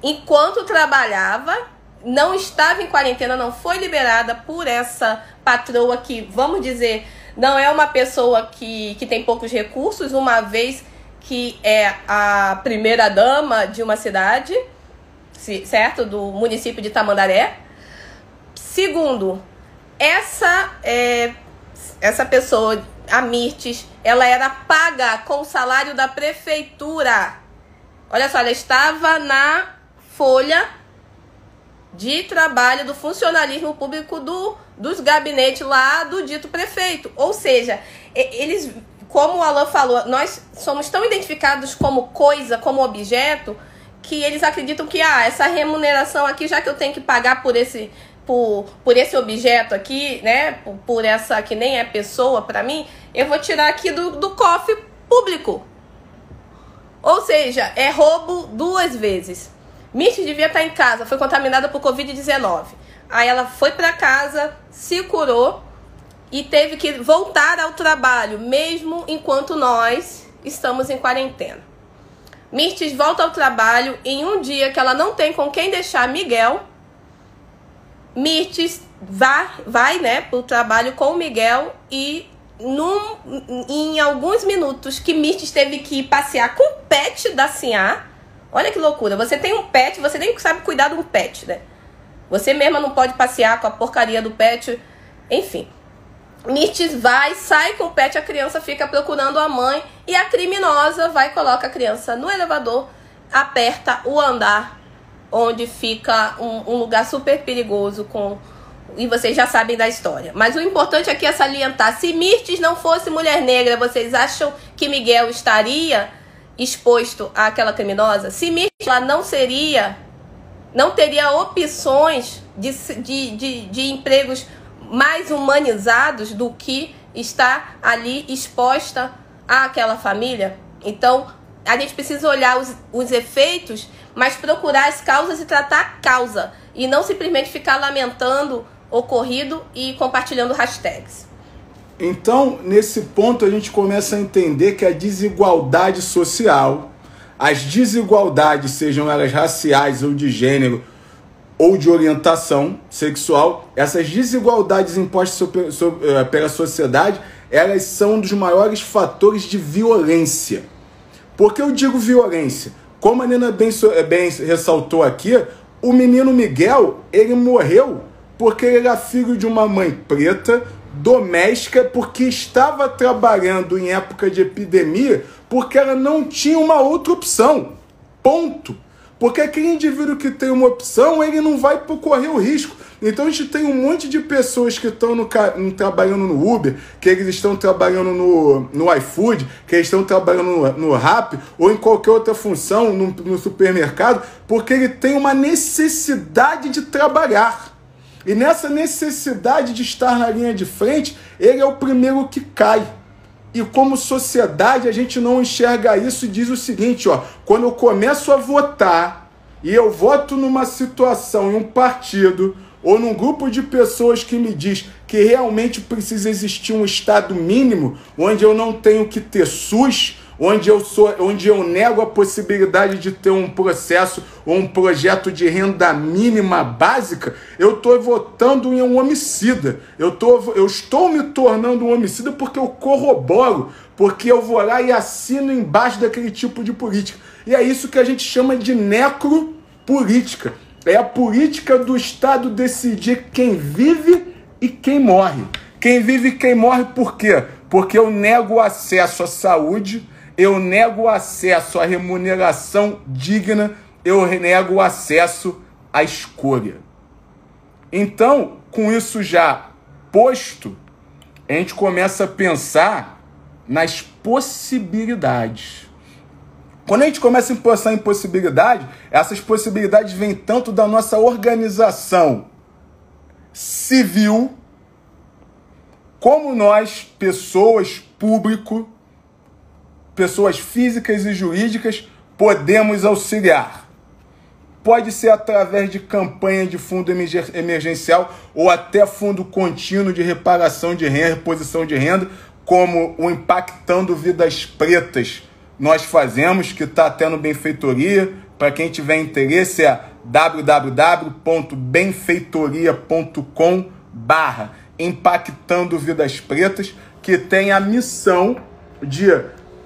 enquanto trabalhava, não estava em quarentena, não foi liberada por essa patroa que, vamos dizer, não é uma pessoa que, que tem poucos recursos, uma vez que é a primeira dama de uma cidade, certo? Do município de Tamandaré. Segundo, essa é, essa pessoa, a Mirtes, ela era paga com o salário da prefeitura. Olha só, ela estava na folha de trabalho do funcionalismo público do, dos gabinetes lá do dito prefeito. Ou seja, eles, como o Alan falou, nós somos tão identificados como coisa, como objeto, que eles acreditam que ah, essa remuneração aqui, já que eu tenho que pagar por esse por, por esse objeto aqui, né, por, por essa que nem é pessoa para mim, eu vou tirar aqui do, do cofre público. Ou seja, é roubo duas vezes. Mitch devia estar em casa, foi contaminada por Covid-19. Aí ela foi para casa, se curou e teve que voltar ao trabalho, mesmo enquanto nós estamos em quarentena. Mirtes volta ao trabalho em um dia que ela não tem com quem deixar Miguel Mirtes vai, vai né, para o trabalho com o Miguel e num, em alguns minutos que Mirtes teve que passear com o pet da Sinhá. Olha que loucura. Você tem um pet, você nem sabe cuidar um pet, né? Você mesma não pode passear com a porcaria do pet. Enfim. Mirtes vai, sai com o pet, a criança fica procurando a mãe e a criminosa vai coloca a criança no elevador, aperta o andar onde fica um, um lugar super perigoso com e vocês já sabem da história. Mas o importante aqui é salientar: se Mirtes não fosse mulher negra, vocês acham que Miguel estaria exposto àquela criminosa? Se Mirtes ela não seria, não teria opções de, de, de, de empregos mais humanizados do que estar ali exposta àquela família? Então, a gente precisa olhar os, os efeitos mas procurar as causas e tratar a causa e não simplesmente ficar lamentando ocorrido e compartilhando hashtags. Então, nesse ponto, a gente começa a entender que a desigualdade social, as desigualdades, sejam elas raciais ou de gênero ou de orientação sexual, essas desigualdades impostas eh, pela sociedade, elas são um dos maiores fatores de violência. Por que eu digo violência? Como a Nina bem, bem ressaltou aqui, o menino Miguel, ele morreu porque ele era filho de uma mãe preta, doméstica, porque estava trabalhando em época de epidemia, porque ela não tinha uma outra opção. Ponto. Porque aquele indivíduo que tem uma opção, ele não vai correr o risco. Então a gente tem um monte de pessoas que estão no, trabalhando no Uber, que eles estão trabalhando no, no iFood, que eles estão trabalhando no, no Rap ou em qualquer outra função no, no supermercado, porque ele tem uma necessidade de trabalhar. E nessa necessidade de estar na linha de frente, ele é o primeiro que cai. E como sociedade, a gente não enxerga isso e diz o seguinte, ó, quando eu começo a votar e eu voto numa situação em um partido ou num grupo de pessoas que me diz que realmente precisa existir um estado mínimo, onde eu não tenho que ter SUS, onde eu sou, onde eu nego a possibilidade de ter um processo ou um projeto de renda mínima básica, eu estou votando em um homicida. Eu, tô, eu estou me tornando um homicida porque eu corroboro, porque eu vou lá e assino embaixo daquele tipo de política. E é isso que a gente chama de necropolítica. É a política do Estado decidir quem vive e quem morre. Quem vive e quem morre por quê? Porque eu nego o acesso à saúde, eu nego o acesso à remuneração digna, eu nego o acesso à escolha. Então, com isso já posto, a gente começa a pensar nas possibilidades. Quando a gente começa a pensar em possibilidade, essas possibilidades vêm tanto da nossa organização civil, como nós, pessoas, público, pessoas físicas e jurídicas, podemos auxiliar. Pode ser através de campanha de fundo emergencial ou até fundo contínuo de reparação de renda, reposição de renda. como o Impactando Vidas Pretas nós fazemos, que está tendo benfeitoria. Para quem tiver interesse é www.benfeitoria.com barra Impactando Vidas Pretas, que tem a missão de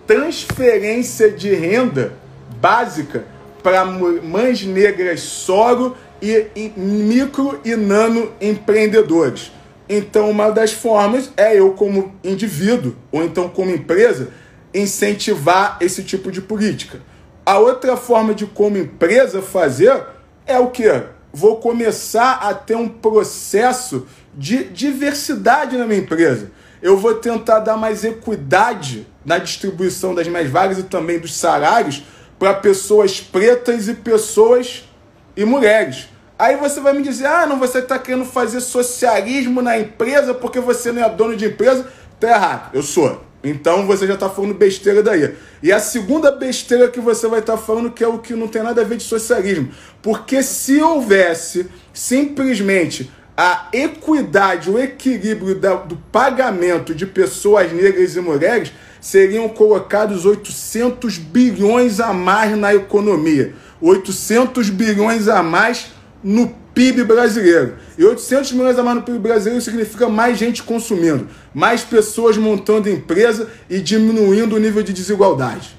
transferência de renda básica para mães negras soro e, e micro e nano empreendedores. Então, uma das formas é eu, como indivíduo, ou então como empresa, incentivar esse tipo de política. A outra forma de, como empresa, fazer é o que? Vou começar a ter um processo de diversidade na minha empresa. Eu vou tentar dar mais equidade na distribuição das minhas vagas e também dos salários para pessoas pretas e pessoas e mulheres. Aí você vai me dizer, ah, não, você está querendo fazer socialismo na empresa porque você não é dono de empresa. Tá errado, eu sou. Então você já está falando besteira daí. E a segunda besteira que você vai estar tá falando que é o que não tem nada a ver de socialismo. Porque se houvesse simplesmente a equidade, o equilíbrio da, do pagamento de pessoas negras e mulheres, seriam colocados 800 bilhões a mais na economia. 800 bilhões a mais no PIB brasileiro. E 800 milhões a mais no PIB brasileiro significa mais gente consumindo, mais pessoas montando empresa e diminuindo o nível de desigualdade.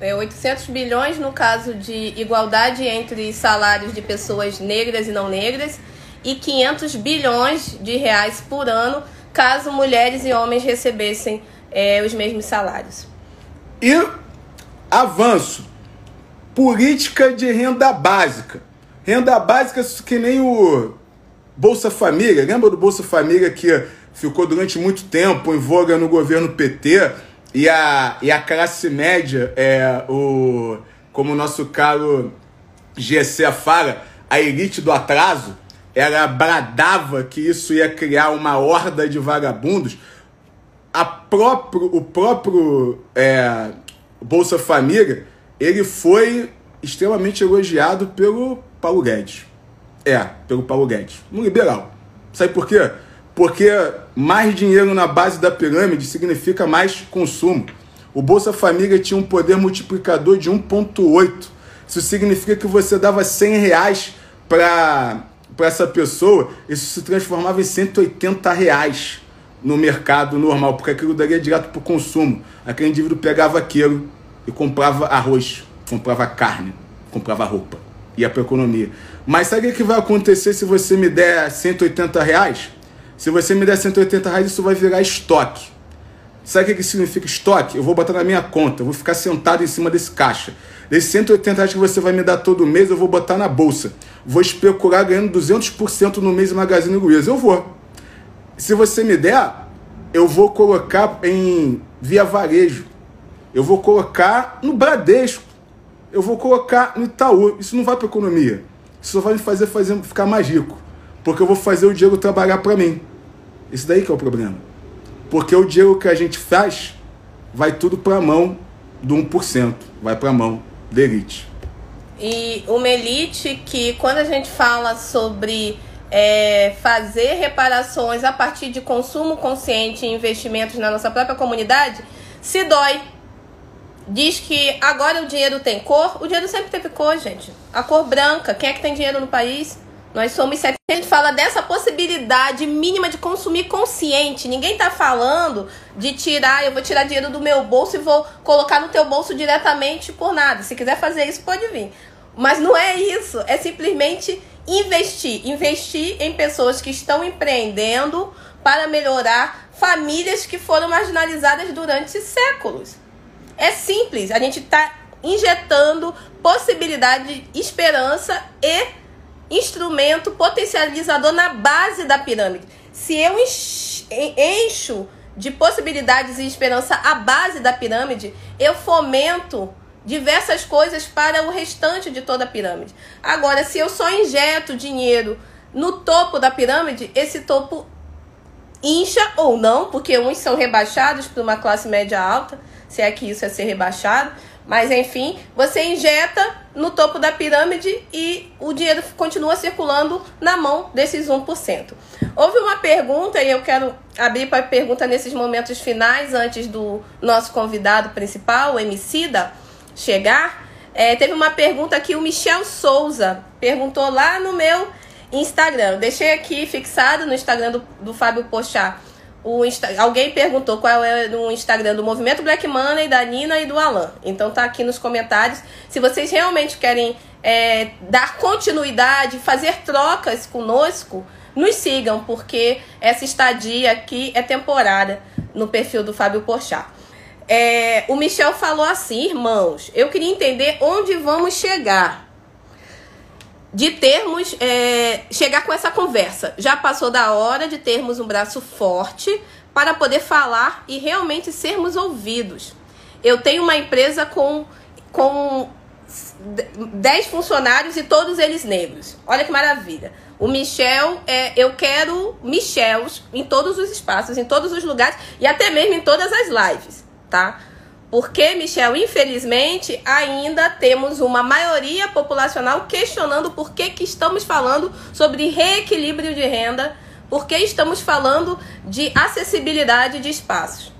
É 800 bilhões no caso de igualdade entre salários de pessoas negras e não negras e 500 bilhões de reais por ano caso mulheres e homens recebessem é, os mesmos salários. E avanço. Política de renda básica. Renda básica que nem o Bolsa Família. Lembra do Bolsa Família que ficou durante muito tempo em voga no governo PT e a, e a classe média, é, o, como o nosso caro GC fala, a elite do atraso, ela bradava que isso ia criar uma horda de vagabundos. A próprio, o próprio é, Bolsa Família, ele foi extremamente elogiado pelo Paulo Guedes. É, pelo Paulo Guedes. Um liberal. Sabe por quê? Porque mais dinheiro na base da pirâmide significa mais consumo. O Bolsa Família tinha um poder multiplicador de 1,8. Isso significa que você dava 100 reais para essa pessoa, isso se transformava em 180 reais no mercado normal, porque aquilo daria direto para o consumo. Aquele indivíduo pegava aquilo e comprava arroz, comprava carne, comprava roupa ia para a economia. Mas sabe o que vai acontecer se você me der 180 reais? Se você me der 180 reais, isso vai virar estoque. Sabe o que significa estoque? Eu vou botar na minha conta, eu vou ficar sentado em cima desse caixa. Desses 180 reais que você vai me dar todo mês, eu vou botar na bolsa. Vou especular ganhando 200% no mês em Magazine Luiza. Eu vou. Se você me der, eu vou colocar em via varejo. Eu vou colocar no Bradesco eu vou colocar no Itaú. Isso não vai para economia. Isso só vai me fazer, fazer ficar mais rico. Porque eu vou fazer o Diego trabalhar para mim. Isso daí que é o problema. Porque o Diego que a gente faz vai tudo para a mão do 1%. Vai para a mão da elite. E uma elite que, quando a gente fala sobre é, fazer reparações a partir de consumo consciente e investimentos na nossa própria comunidade, se dói diz que agora o dinheiro tem cor. O dinheiro sempre teve cor, gente. A cor branca. Quem é que tem dinheiro no país? Nós somos 70. A gente fala dessa possibilidade mínima de consumir consciente. Ninguém tá falando de tirar, eu vou tirar dinheiro do meu bolso e vou colocar no teu bolso diretamente por nada. Se quiser fazer isso, pode vir. Mas não é isso. É simplesmente investir. Investir em pessoas que estão empreendendo para melhorar famílias que foram marginalizadas durante séculos. É simples, a gente está injetando possibilidade, esperança e instrumento potencializador na base da pirâmide. Se eu encho de possibilidades e esperança a base da pirâmide, eu fomento diversas coisas para o restante de toda a pirâmide. Agora, se eu só injeto dinheiro no topo da pirâmide, esse topo incha ou não, porque uns são rebaixados para uma classe média alta se é que isso é ser rebaixado. Mas enfim, você injeta no topo da pirâmide e o dinheiro continua circulando na mão desses 1%. Houve uma pergunta, e eu quero abrir para pergunta nesses momentos finais, antes do nosso convidado principal, o Emicida, chegar. É, teve uma pergunta que o Michel Souza perguntou lá no meu Instagram. Eu deixei aqui fixado no Instagram do, do Fábio Pochá. O Insta... Alguém perguntou qual é o Instagram do Movimento Black Money, da Nina e do Alan. Então tá aqui nos comentários. Se vocês realmente querem é, dar continuidade, fazer trocas conosco, nos sigam, porque essa estadia aqui é temporária no perfil do Fábio Porchat. É, o Michel falou assim, irmãos, eu queria entender onde vamos chegar. De termos, é, chegar com essa conversa. Já passou da hora de termos um braço forte para poder falar e realmente sermos ouvidos. Eu tenho uma empresa com, com 10 funcionários e todos eles negros. Olha que maravilha. O Michel, é, eu quero Michels em todos os espaços, em todos os lugares e até mesmo em todas as lives, tá? Porque, Michel, infelizmente, ainda temos uma maioria populacional questionando por que, que estamos falando sobre reequilíbrio de renda, por que estamos falando de acessibilidade de espaços.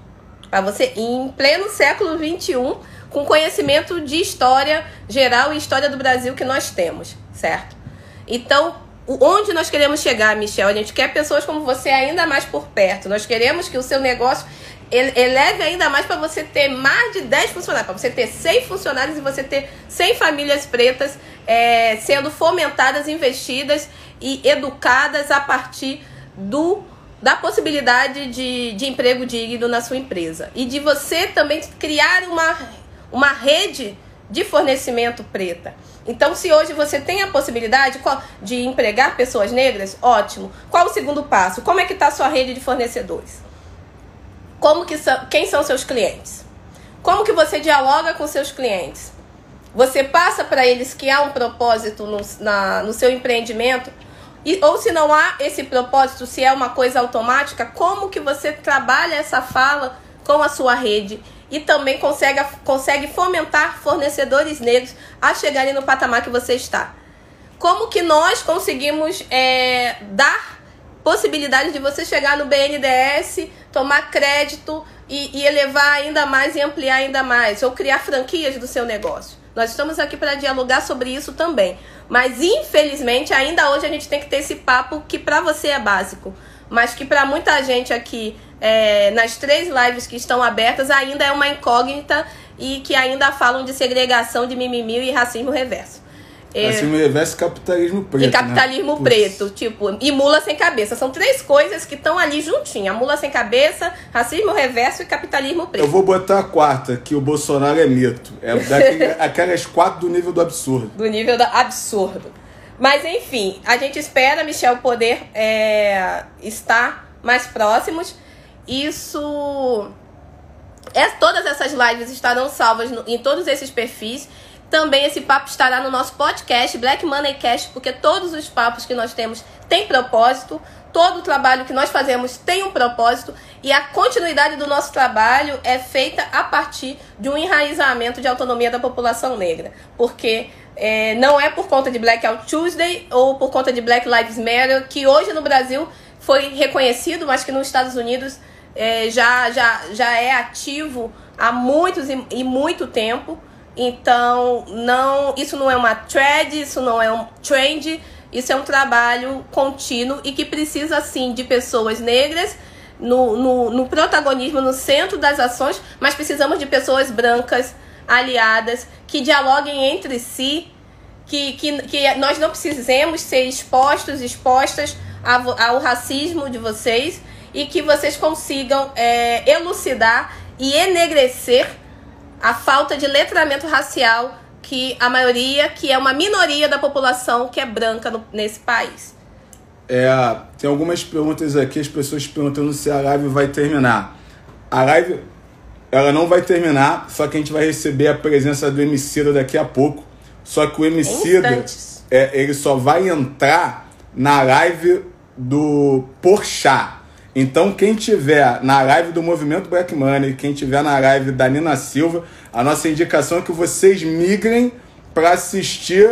Para você, em pleno século XXI, com conhecimento de história geral e história do Brasil que nós temos, certo? Então, onde nós queremos chegar, Michel? A gente quer pessoas como você ainda mais por perto. Nós queremos que o seu negócio eleve ainda mais para você ter mais de 10 funcionários, para você ter 100 funcionários e você ter 100 famílias pretas é, sendo fomentadas, investidas e educadas a partir do da possibilidade de, de emprego digno na sua empresa. E de você também criar uma, uma rede de fornecimento preta. Então, se hoje você tem a possibilidade de empregar pessoas negras, ótimo. Qual o segundo passo? Como é que está a sua rede de fornecedores? Como que são, quem são seus clientes? Como que você dialoga com seus clientes? Você passa para eles que há um propósito no, na, no seu empreendimento? E, ou se não há esse propósito, se é uma coisa automática, como que você trabalha essa fala com a sua rede? E também consegue, consegue fomentar fornecedores negros a chegarem no patamar que você está. Como que nós conseguimos é, dar possibilidade de você chegar no BNDES tomar crédito e, e elevar ainda mais e ampliar ainda mais, ou criar franquias do seu negócio. Nós estamos aqui para dialogar sobre isso também. Mas infelizmente, ainda hoje a gente tem que ter esse papo que para você é básico, mas que para muita gente aqui é, nas três lives que estão abertas ainda é uma incógnita e que ainda falam de segregação, de mimimi e racismo reverso. É, assim, reverso capitalismo preto. E né? capitalismo né? preto, tipo, e mula sem cabeça. São três coisas que estão ali juntinhas. Mula sem cabeça, racismo reverso e capitalismo preto. Eu vou botar a quarta, que o Bolsonaro é mito. É daquele, aquelas quatro do nível do absurdo. Do nível do absurdo. Mas enfim, a gente espera, Michel, poder é, estar mais próximos. Isso. É, todas essas lives estarão salvas no, em todos esses perfis. Também esse papo estará no nosso podcast, Black Money Cash, porque todos os papos que nós temos têm propósito, todo o trabalho que nós fazemos tem um propósito e a continuidade do nosso trabalho é feita a partir de um enraizamento de autonomia da população negra. Porque é, não é por conta de Blackout Tuesday ou por conta de Black Lives Matter que hoje no Brasil foi reconhecido, mas que nos Estados Unidos é, já, já, já é ativo há muitos e, e muito tempo. Então, não, isso não é uma thread, isso não é um trend, isso é um trabalho contínuo e que precisa, sim, de pessoas negras no, no, no protagonismo, no centro das ações, mas precisamos de pessoas brancas, aliadas, que dialoguem entre si, que, que, que nós não precisemos ser expostos, expostas ao racismo de vocês e que vocês consigam é, elucidar e enegrecer a falta de letramento racial que a maioria, que é uma minoria da população que é branca no, nesse país. É, tem algumas perguntas aqui, as pessoas perguntando se a live vai terminar. A live, ela não vai terminar, só que a gente vai receber a presença do Emicida daqui a pouco. Só que o Emicida, é, ele só vai entrar na live do Porchat. Então, quem tiver na live do Movimento Black Money, quem tiver na live da Nina Silva, a nossa indicação é que vocês migrem para assistir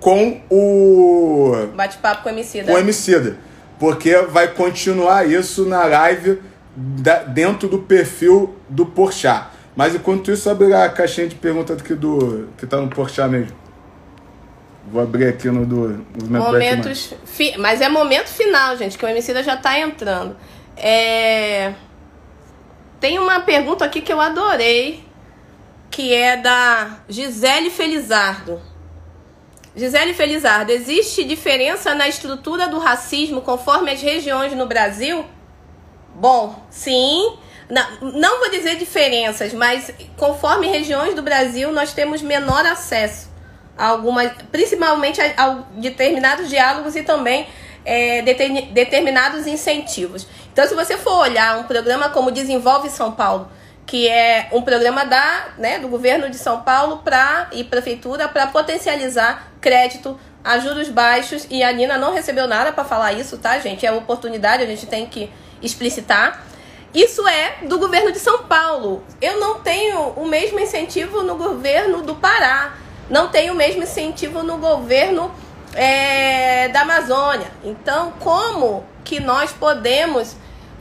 com o Bate-papo com o Emicida. com o Emicida. Porque vai continuar isso na live da- dentro do perfil do Porchat. Mas enquanto isso, abre a caixinha de perguntas aqui do. que tá no Porchat mesmo. Vou abrir aqui no do Man. Momentos. fi- Mas é momento final, gente, que o Emicida já tá entrando. É... Tem uma pergunta aqui que eu adorei, que é da Gisele Felizardo. Gisele Felizardo, existe diferença na estrutura do racismo conforme as regiões no Brasil? Bom, sim. Na- Não vou dizer diferenças, mas conforme regiões do Brasil, nós temos menor acesso algumas, principalmente determinados diálogos e também é, determinados incentivos. Então, se você for olhar um programa como Desenvolve São Paulo, que é um programa da, né, do governo de São Paulo pra, e prefeitura para potencializar crédito a juros baixos e a Nina não recebeu nada para falar isso, tá, gente? É oportunidade, a gente tem que explicitar. Isso é do governo de São Paulo. Eu não tenho o mesmo incentivo no governo do Pará. Não tenho o mesmo incentivo no governo é, da Amazônia. Então, como que nós podemos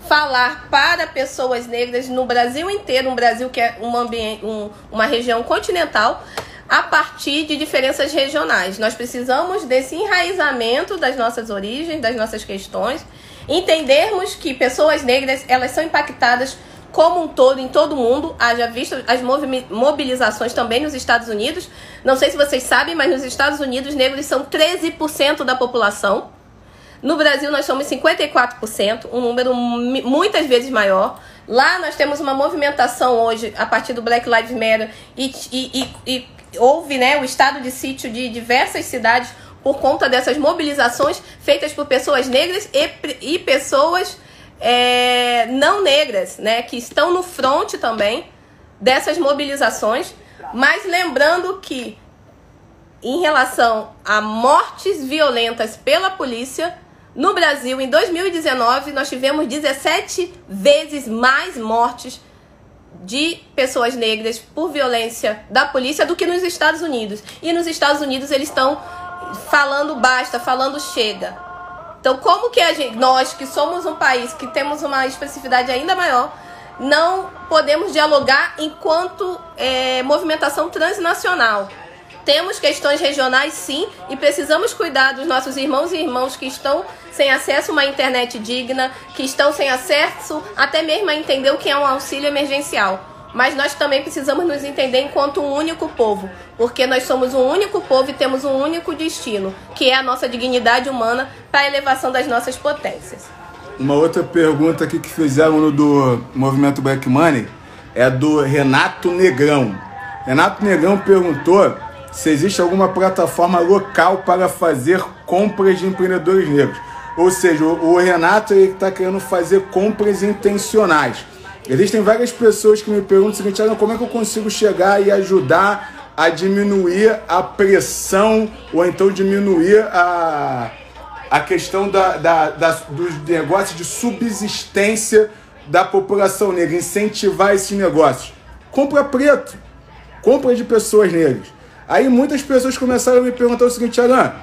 falar para pessoas negras no Brasil inteiro, um Brasil que é um ambiente, um- uma região continental, a partir de diferenças regionais. Nós precisamos desse enraizamento das nossas origens, das nossas questões, entendermos que pessoas negras elas são impactadas como um todo em todo o mundo, haja visto as mobilizações também nos Estados Unidos. Não sei se vocês sabem, mas nos Estados Unidos negros são 13% da população. No Brasil nós somos 54%, um número muitas vezes maior. Lá nós temos uma movimentação hoje a partir do Black Lives Matter e, e- e- e houve né, o estado de sítio de diversas cidades por conta dessas mobilizações feitas por pessoas negras e, e pessoas é, não negras, né, que estão no front também dessas mobilizações. Mas lembrando que em relação a mortes violentas pela polícia, no Brasil, em 2019, nós tivemos 17 vezes mais mortes de pessoas negras por violência da polícia do que nos Estados Unidos. E nos Estados Unidos eles estão falando basta, falando chega. Então, como que a gente, nós que somos um país que temos uma especificidade ainda maior, não podemos dialogar enquanto é, movimentação transnacional? Temos questões regionais, sim, e precisamos cuidar dos nossos irmãos e irmãs que estão sem acesso a uma internet digna, que estão sem acesso até mesmo a entender o que é um auxílio emergencial. Mas nós também precisamos nos entender enquanto um único povo, porque nós somos um único povo e temos um único destino, que é a nossa dignidade humana para a elevação das nossas potências. Uma outra pergunta aqui que fizeram no do Movimento Black Money é do Renato Negrão. Renato Negrão perguntou se existe alguma plataforma local para fazer compras de empreendedores negros. Ou seja, o o Renato está querendo fazer compras intencionais. Existem várias pessoas que me perguntam o seguinte, "Alan, como é que eu consigo chegar e ajudar a diminuir a pressão ou então diminuir a, a questão da, da, da- dos negócios de subsistência da população negra, incentivar esses negócios. Compra preto, compra de pessoas negras. Aí muitas pessoas começaram a me perguntar o seguinte, Alan,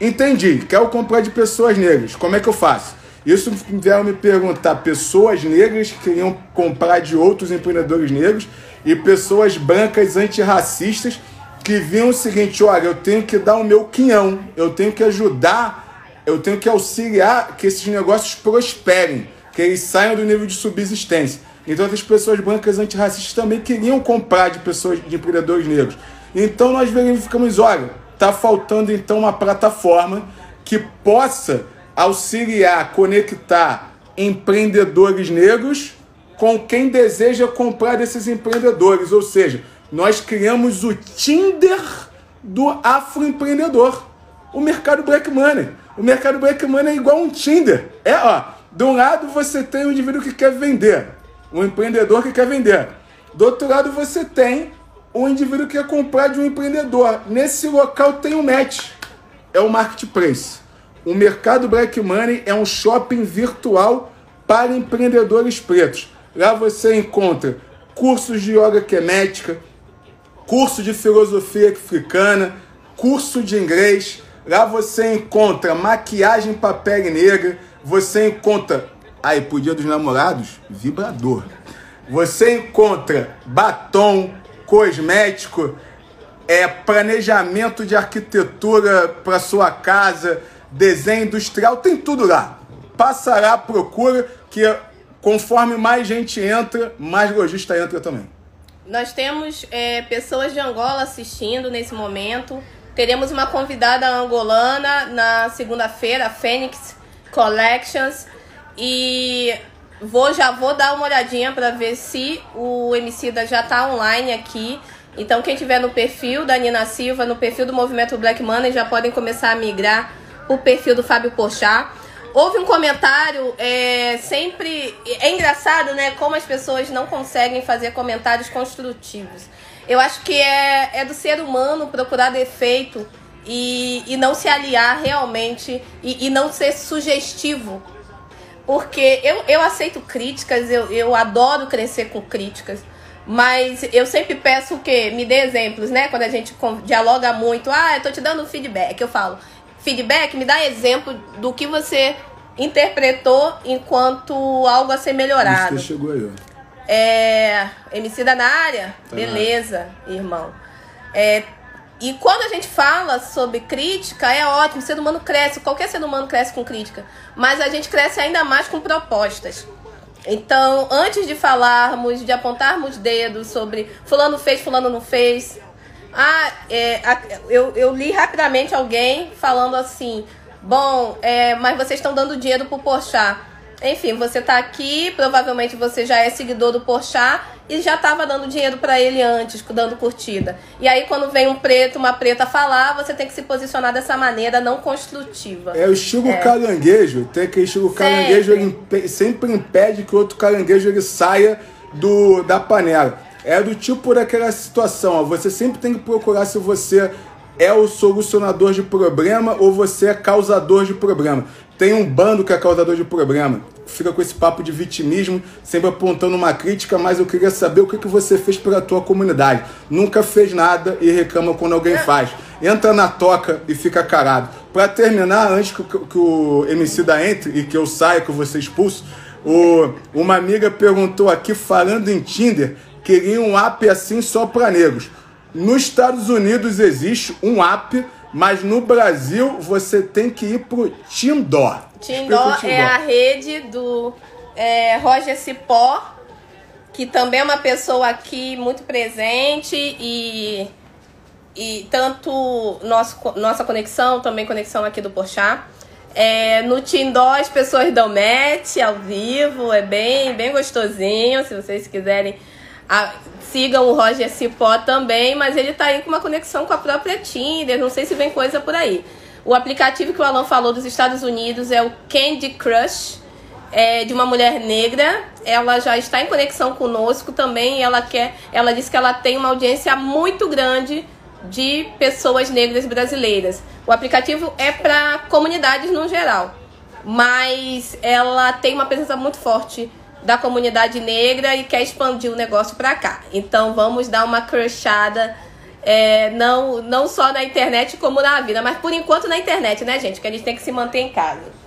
entendi, quero comprar de pessoas negras, como é que eu faço? Isso vieram me perguntar pessoas negras que queriam comprar de outros empreendedores negros e pessoas brancas antirracistas que viam o seguinte, olha, eu tenho que dar o meu quinhão, eu tenho que ajudar, eu tenho que auxiliar que esses negócios prosperem, que eles saiam do nível de subsistência. Então essas pessoas brancas antirracistas também queriam comprar de pessoas, de empreendedores negros. Então nós verificamos, olha, tá faltando então uma plataforma que possa auxiliar, conectar empreendedores negros com quem deseja comprar desses empreendedores. Ou seja, nós criamos o Tinder do afroempreendedor. O mercado Black Money. O mercado Black Money é igual um Tinder. É, ó, de um lado você tem o indivíduo que quer vender, um empreendedor que quer vender. Do outro lado você tem o indivíduo que quer comprar de um empreendedor. Nesse local tem um match. É o marketplace. O mercado Black Money é um shopping virtual para empreendedores pretos. Lá você encontra cursos de yoga quemética, curso de filosofia africana, curso de inglês. Lá você encontra maquiagem para pele negra, você encontra aí pro dia dos namorados, vibrador. Você encontra batom, cosmético, é planejamento de arquitetura para sua casa, desenho industrial, tem tudo lá. Passará, procura que conforme mais gente entra, mais lojista entra também. Nós temos é, pessoas de Angola assistindo nesse momento. Teremos uma convidada angolana na segunda-feira, Fênix Collections. E vou já vou dar uma olhadinha para ver se o Emicida já está online aqui. Então quem tiver no perfil da Nina Silva, no perfil do Movimento Black Money, já podem começar a migrar o perfil do Fábio Porchat. Houve um comentário, é, sempre. É engraçado, né? Como as pessoas não conseguem fazer comentários construtivos. Eu acho que é, é do ser humano procurar defeito e, e não se aliar realmente e, e não ser sugestivo. Porque eu, eu aceito críticas, eu, eu adoro crescer com críticas. Mas eu sempre peço o quê? Me dê exemplos, né? Quando a gente dialoga muito, ah, eu tô te dando feedback. Eu falo, feedback, me dá exemplo do que você interpretou enquanto algo a ser melhorado. Você chegou aí, ó. É. MC da na área? Tá Beleza, irmão. É, e quando a gente fala sobre crítica, é ótimo, o ser humano cresce, qualquer ser humano cresce com crítica, mas a gente cresce ainda mais com propostas. Então, antes de falarmos, de apontarmos dedos sobre fulano fez, fulano não fez, ah, é, eu, eu li rapidamente alguém falando assim: bom, é, mas vocês estão dando dinheiro pro Porchat. Enfim, você tá aqui, provavelmente você já é seguidor do Porchat e já tava dando dinheiro para ele antes, dando curtida. E aí quando vem um preto, uma preta falar, você tem que se posicionar dessa maneira não construtiva. É o estilo é. caranguejo, tem aquele estilo sempre. caranguejo, ele sempre impede que o outro caranguejo ele saia do da panela. É do tipo daquela situação, ó, você sempre tem que procurar se você é o solucionador de problema ou você é causador de problema. Tem um bando que é causador de problema. Fica com esse papo de vitimismo, sempre apontando uma crítica, mas eu queria saber o que, que você fez pela tua comunidade. Nunca fez nada e reclama quando alguém faz. Entra na toca e fica carado. Para terminar, antes que, que o MC da entre e que eu saia, que eu vou ser expulso, o, uma amiga perguntou aqui, falando em Tinder, queria um app assim só para negros. Nos Estados Unidos existe um app, mas no Brasil você tem que ir pro Tindó. Tindó é a rede do é, Roger Cipó, que também é uma pessoa aqui muito presente e, e tanto nosso, nossa conexão, também conexão aqui do Porchat. É, no Tindó as pessoas dão match ao vivo, é bem, bem gostosinho, se vocês quiserem a, sigam o Roger Cipó também, mas ele tá aí com uma conexão com a própria Tinder, não sei se vem coisa por aí. O aplicativo que o Alan falou dos Estados Unidos é o Candy Crush, é de uma mulher negra. Ela já está em conexão conosco também. ela quer, ela disse que ela tem uma audiência muito grande de pessoas negras brasileiras. O aplicativo é para comunidades no geral, mas ela tem uma presença muito forte da comunidade negra e quer expandir o negócio para cá. Então vamos dar uma crushada é, não, não só na internet como na vida, mas por enquanto na internet, né, gente? Que a gente tem que se manter em casa.